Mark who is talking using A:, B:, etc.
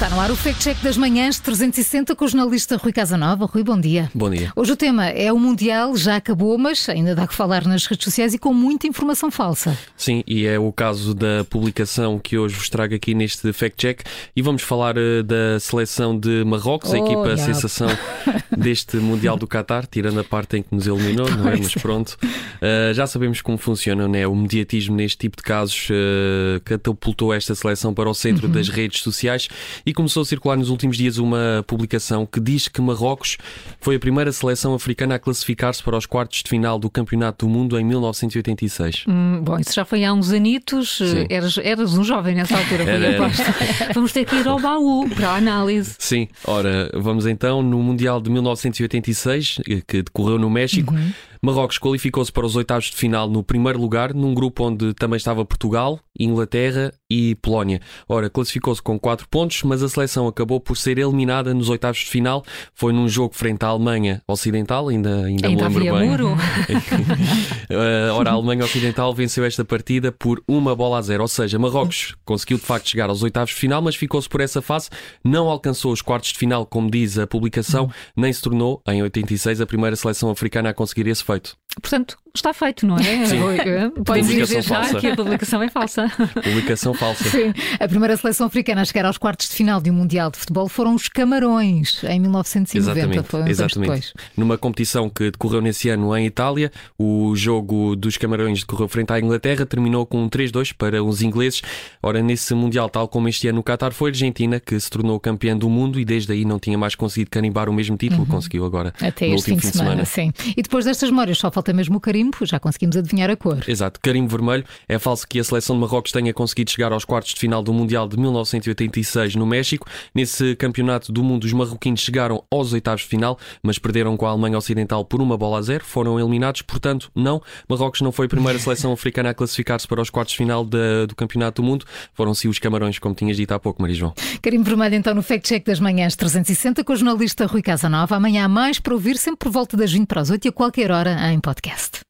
A: Está no ar o Fact Check das Manhãs 360 com o jornalista Rui Casanova. Rui, bom dia.
B: Bom dia.
A: Hoje o tema é o Mundial, já acabou, mas ainda dá que falar nas redes sociais e com muita informação falsa.
B: Sim, e é o caso da publicação que hoje vos trago aqui neste Fact Check e vamos falar uh, da seleção de Marrocos,
A: Oh,
B: a equipa
A: yeah.
B: sensação deste Mundial do Qatar, tirando a parte em que nos eliminou, não é? Mas pronto, Uh, já sabemos como funciona, né? O mediatismo neste tipo de casos uh, catapultou esta seleção para o centro das redes sociais e começou a circular nos últimos dias uma publicação que diz que Marrocos foi a primeira seleção africana a classificar-se para os quartos de final do Campeonato do Mundo em 1986.
A: Hum, bom, isso já foi há uns anitos.
B: Sim.
A: Eras, eras um jovem nessa altura,
B: Era, era.
A: Vamos ter que ir ao baú para a análise.
B: Sim, ora, vamos então no Mundial de 1986, eh, que decorreu no México. Marrocos qualificou-se para os oitavos de final no primeiro lugar, num grupo onde também estava Portugal, Inglaterra e Polónia. Ora, classificou-se com 4 pontos, mas a seleção acabou por ser eliminada nos oitavos de final. Foi num jogo frente à Alemanha Ocidental, ainda, ainda,
A: Ainda
B: me lembro bem.
A: muro.
B: Uh, ora, a Alemanha Ocidental venceu esta partida por uma bola a zero. Ou seja, Marrocos conseguiu de facto chegar aos oitavos de final, mas ficou-se por essa fase, não alcançou os quartos de final, como diz a publicação, nem se tornou, em 86, a primeira seleção africana a conseguir esse feito.
A: Portanto, está feito, não é?
B: Sim.
A: Podes
B: Publicação
A: dizer já
B: falsa.
A: que a publicação é falsa.
B: Publicação falsa.
A: Sim. A primeira seleção africana a chegar aos quartos de final de um Mundial de Futebol foram os Camarões, em 1990. Foi uns anos
B: exatamente.
A: depois.
B: Numa competição que decorreu nesse ano em Itália, o jogo dos Camarões decorreu frente à Inglaterra, terminou com um 3-2 para os ingleses. Ora, nesse Mundial, tal como este ano no Qatar, foi a Argentina que se tornou campeã do mundo e desde aí não tinha mais conseguido carimbar o mesmo título, conseguiu agora
A: Uhum. Até
B: no
A: este fim
B: último
A: de semana, sim. E depois destas memórias só falta mesmo o carimbo, já conseguimos adivinhar a cor.
B: Exato, carimbo vermelho. É falso que a seleção de Marrocos tenha conseguido chegar aos quartos de final do Mundial de 1986 no México. Nesse campeonato do mundo, os marroquinos chegaram aos oitavos de final, mas perderam com a Alemanha Ocidental por uma bola a zero. Foram eliminados, portanto, não. Marrocos não foi a primeira seleção africana a classificar-se para os quartos de final da- do campeonato do mundo. Foram sim os Camarões, como tinhas dito há pouco, Maria João.
A: Carimbo vermelho então no Fact Check das Manhãs 360 com o jornalista Rui Casanova. Amanhã há mais para ouvir, sempre por volta das 20 para as 8 e a qualquer hora em podcast.